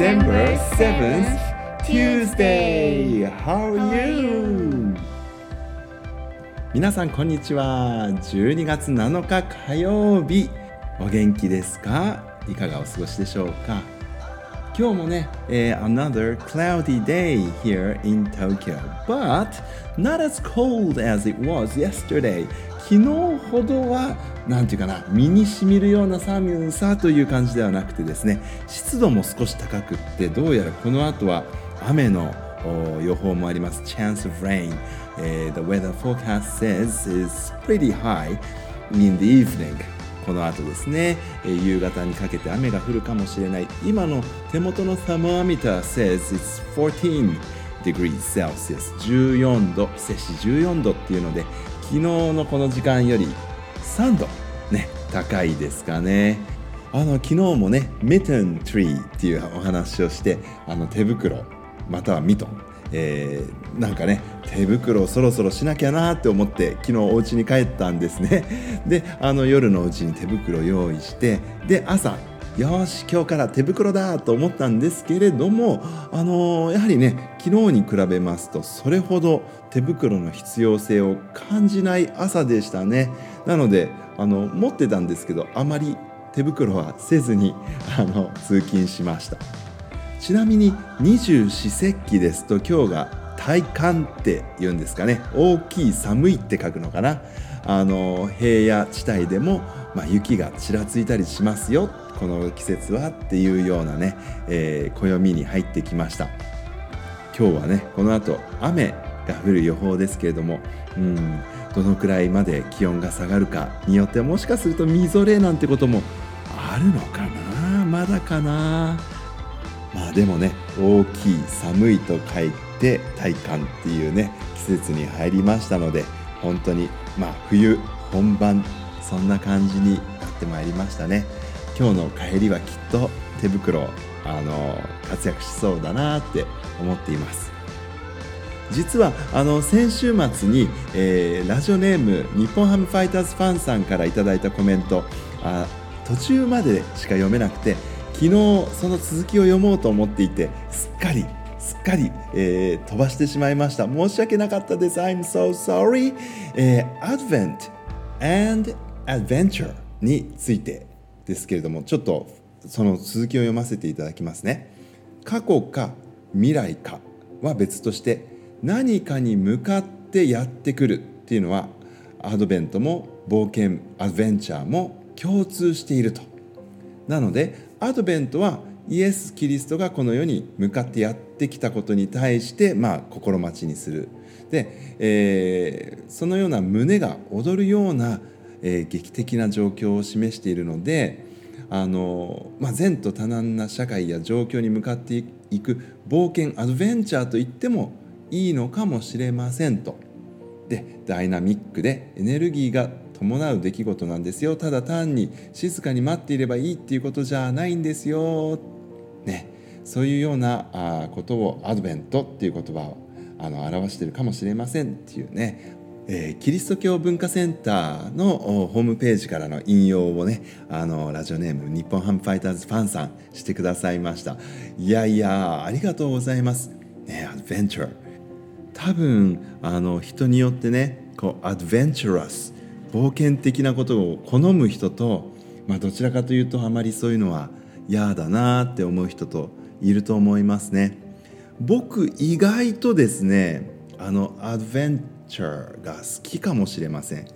December 7th, Tuesday. How are you? 皆さんこんにちは。12月7日火曜日。お元気ですか？いかがお過ごしでしょうか？今日もね、えー another cloudy day here in Tokyo, but not as cold as it was yesterday. 昨日ほどは、なんていうかな、身にしみるような寒さという感じではなくてですね、湿度も少し高くって、どうやらこの後は雨の予報もあります。Chance of rain、えー The weather forecast says is pretty high in the evening. この後ですね、えー夕方にかけて雨が降るかもしれない今の手元の thermometer says it's 14 degrees Celsius 14度摂氏14度っていうので昨日のこの時間より3度ね高いですかね。あの昨日もね mitten tree っていうお話をしてあの手袋またはミトンえーなんかね手袋をそろそろしなきゃなって思って昨日お家に帰ったんですね。であの夜のうちに手袋を用意してで朝よし今日から手袋だと思ったんですけれどもあのーやはりね昨日に比べますとそれほど手袋の必要性を感じない朝でしたね。なのであの持ってたんですけどあまり手袋はせずにあの通勤しました。ちなみに二十四節気ですと今日が体感って言うんですかね。大きい寒いって書くのかな。あの平野地帯でも、まあ、雪がちらついたりしますよ。この季節はっていうようなね、えー暦に入ってきました。今日はねこの後雨が降る予報ですけれどもうんどのくらいまで気温が下がるかによってはもしかするとみぞれなんてこともあるのかな。まだかな。まあでもね大きい寒いと書いて体感っていうね季節に入りましたので本当にまあ冬本番そんな感じになってまいりましたね。今日の帰りはきっと手袋あの活躍しそうだなって思っています。実はあの先週末に、えーラジオネーム日本ハムファイターズファンさんからいただいたコメントあ途中までしか読めなくて昨日その続きを読もうと思っていてすっかりすっかり、えー飛ばしてしまいました。申し訳なかったです。I'm so sorry、えー Advent and Adventure についてですけれどもちょっとその続きを読ませていただきますね。過去か未来かは別として何かに向かってやってくるっていうのはアドベントも冒険アドベンチャーも共通していると。なのでアドベントはイエス・キリストがこの世に向かってやってきたことに対して、まあ、心待ちにするで、えーそのような胸が躍るような、えー劇的な状況を示しているのであの、まあ、前途多難な社会や状況に向かっていく冒険アドベンチャーと言ってもいいのかもしれませんと。でダイナミックでエネルギーが伴う出来事なんですよ。ただ単に静かに待っていればいいっていうことじゃないんですよ、ね、そういうようなことをアドベントっていう言葉をあの表しているかもしれませんっていうね、えーキリスト教文化センターのホームページからの引用をねあのラジオネーム日本ハムファイターズファンさんしてくださいました。いやいやありがとうございます、ね、アドベンチャー多分あの人によってねこうアドベンチャラス冒険的なことを好む人と、まあ、どちらかというとあまりそういうのは嫌だなって思う人といると思いますね。僕意外とですねあのアドベンチャーが好きかもしれません。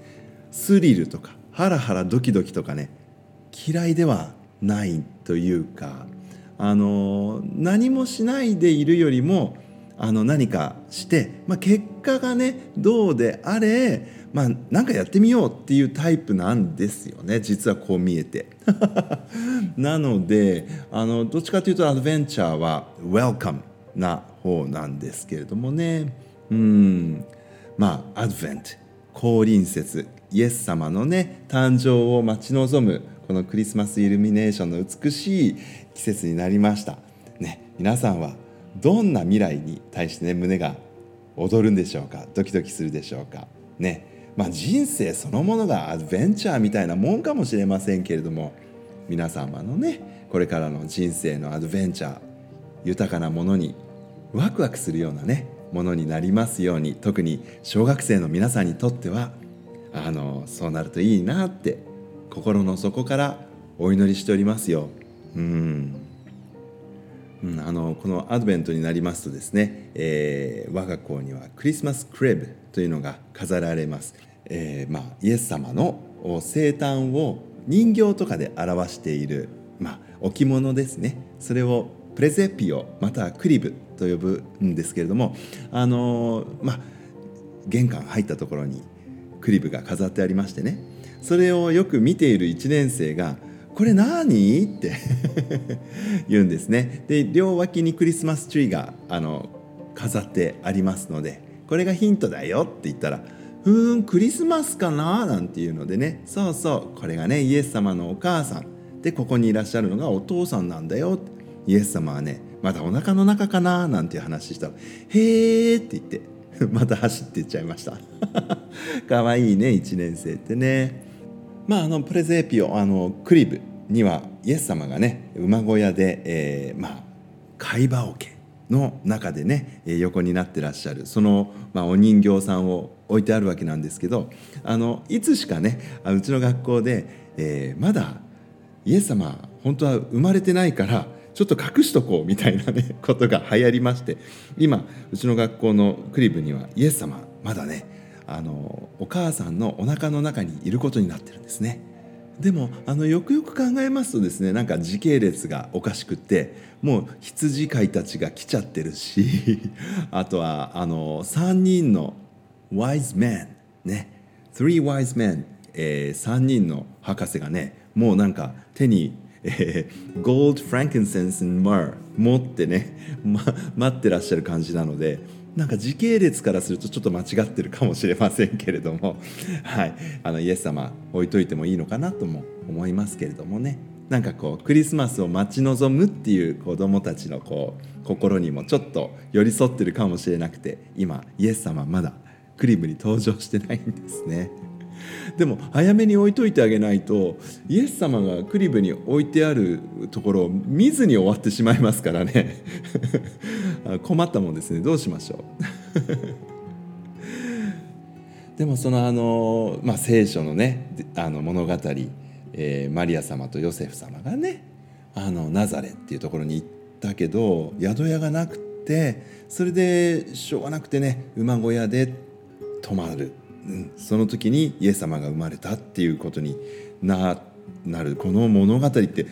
スリルとかハラハラドキドキとかね嫌いではないというかあの何もしないでいるよりもあの何かして、まあ、結果がねどうであれ、まあ、なんかやってみようっていうタイプなんですよね。実はこう見えて。なのであのどっちかというとアドベンチャーはウェルカムな方なんですけれどもね。うん。まあアドベント降臨節イエス様のね誕生を待ち望むこのクリスマスイルミネーションの美しい季節になりました。ね、皆さんはどんな未来に対してね胸が踊るんでしょうか？ドキドキするでしょうか？ね。まあ人生そのものがアドベンチャーみたいなもんかもしれませんけれども皆様のねこれからの人生のアドベンチャー豊かなものにワクワクするようなねものになりますように特に小学生の皆さんにとってはあのそうなるといいなって心の底からお祈りしておりますよ。うんうん、あのこのアドベントになりますとですね、えー、我が校にはクリスマスクレブというのが飾られます、えー、まあ、イエス様の生誕を人形とかで表している、まあ、置物ですね。それをプレゼピオまたはクリブと呼ぶんですけれどもあのまあ玄関入ったところにクリブが飾ってありましてね。それをよく見ている1年生が「これ何?」って 言うんですね。で両脇にクリスマスツリーがあの飾ってありますのでこれがヒントだよって言ったら「うんクリスマスかな?」なんていうのでね。そうそうこれがねイエス様のお母さん。でここにいらっしゃるのがお父さんなんだよイエス様はねまだお腹の中かな？なんていう話したら「へーって言って また走っていっちゃいました。かわいいね1年生ってね。まああのプレゼーピオあのクリブにはイエス様がね馬小屋で、えー、まあ貝羽桶の中でね横になってらっしゃるその、まあ、お人形さんを置いてあるわけなんですけどあのいつしかねうちの学校で、えー、まだイエス様本当は生まれてないからちょっと隠しとこうみたいなねことが流行りまして今うちの学校のクリブにはイエス様まだねあのお母さんのお腹の中にいることになってるんですね。でもあのよくよく考えますとですねなんか時系列がおかしくってもう羊飼いたちが来ちゃってるし あとはあの3人の wise men ね3 wise men、えー、3人の博士がねもうなんか手にえー、ゴールド、フランキンセンス、マー持ってね、ま、待ってらっしゃる感じなのでなんか時系列からするとちょっと間違ってるかもしれませんけれども、はい、あのイエス様置いといてもいいのかなとも思いますけれどもね。なんかこうクリスマスを待ち望むっていう子どもたちのこう心にもちょっと寄り添ってるかもしれなくて今イエス様まだクリムに登場してないんですね。でも早めに置いといてあげないとイエス様がクリブに置いてあるところを見ずに終わってしまいますからね。困ったもんですね。どうしましょう。でもそのあの、まあ、聖書のねあの物語、えー、マリア様とヨセフ様がねあのナザレっていうところに行ったけど宿屋がなくてそれでしょうがなくてね馬小屋で泊まる。うん、その時にイエス様が生まれたっていうことにななる。この物語ってと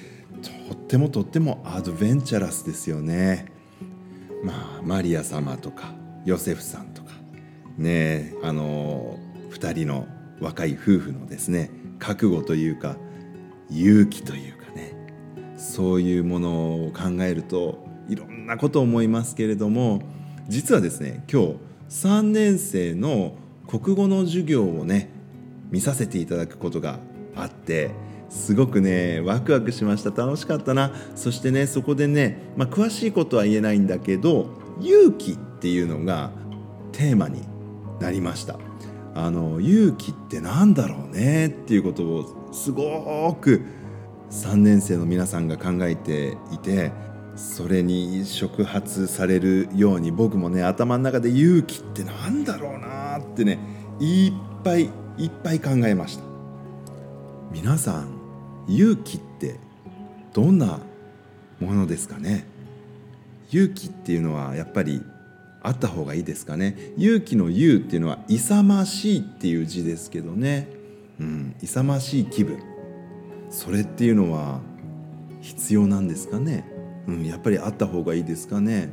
ってもとってもアドベンチャラスですよね。まあマリア様とかヨセフさんとか。ねあの2人の若い夫婦のですね覚悟というか勇気というかね。そういうものを考えるといろんなことを思いますけれども実はですね今日3年生の国語の授業をね見させていただくことがあってすごくねワクワクしました。楽しかったな。そしてねそこでね、まあ、詳しいことは言えないんだけど勇気っていうのがテーマになりました。あの勇気って何だろうね？っていうことをすごく3年生の皆さんが考えていてそれに触発されるように僕もね頭の中で勇気って何だろうなってねいっぱいいっぱい考えました。皆さん勇気ってどんなものですかね？勇気っていうのはやっぱりあった方がいいですかね？勇気の勇っていうのは勇ましいっていう字ですけどね。うん勇ましい気分。それっていうのは必要なんですかね？うん、やっぱりあった方がいいですかね、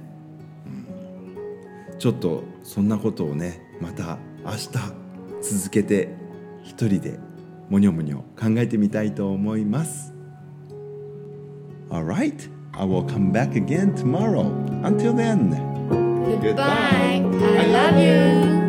うん、ちょっとそんなことをねまた明日続けて一人でもにょもにょ考えてみたいと思います Alright, I will come back again tomorrow. Until then, goodbye. I love you.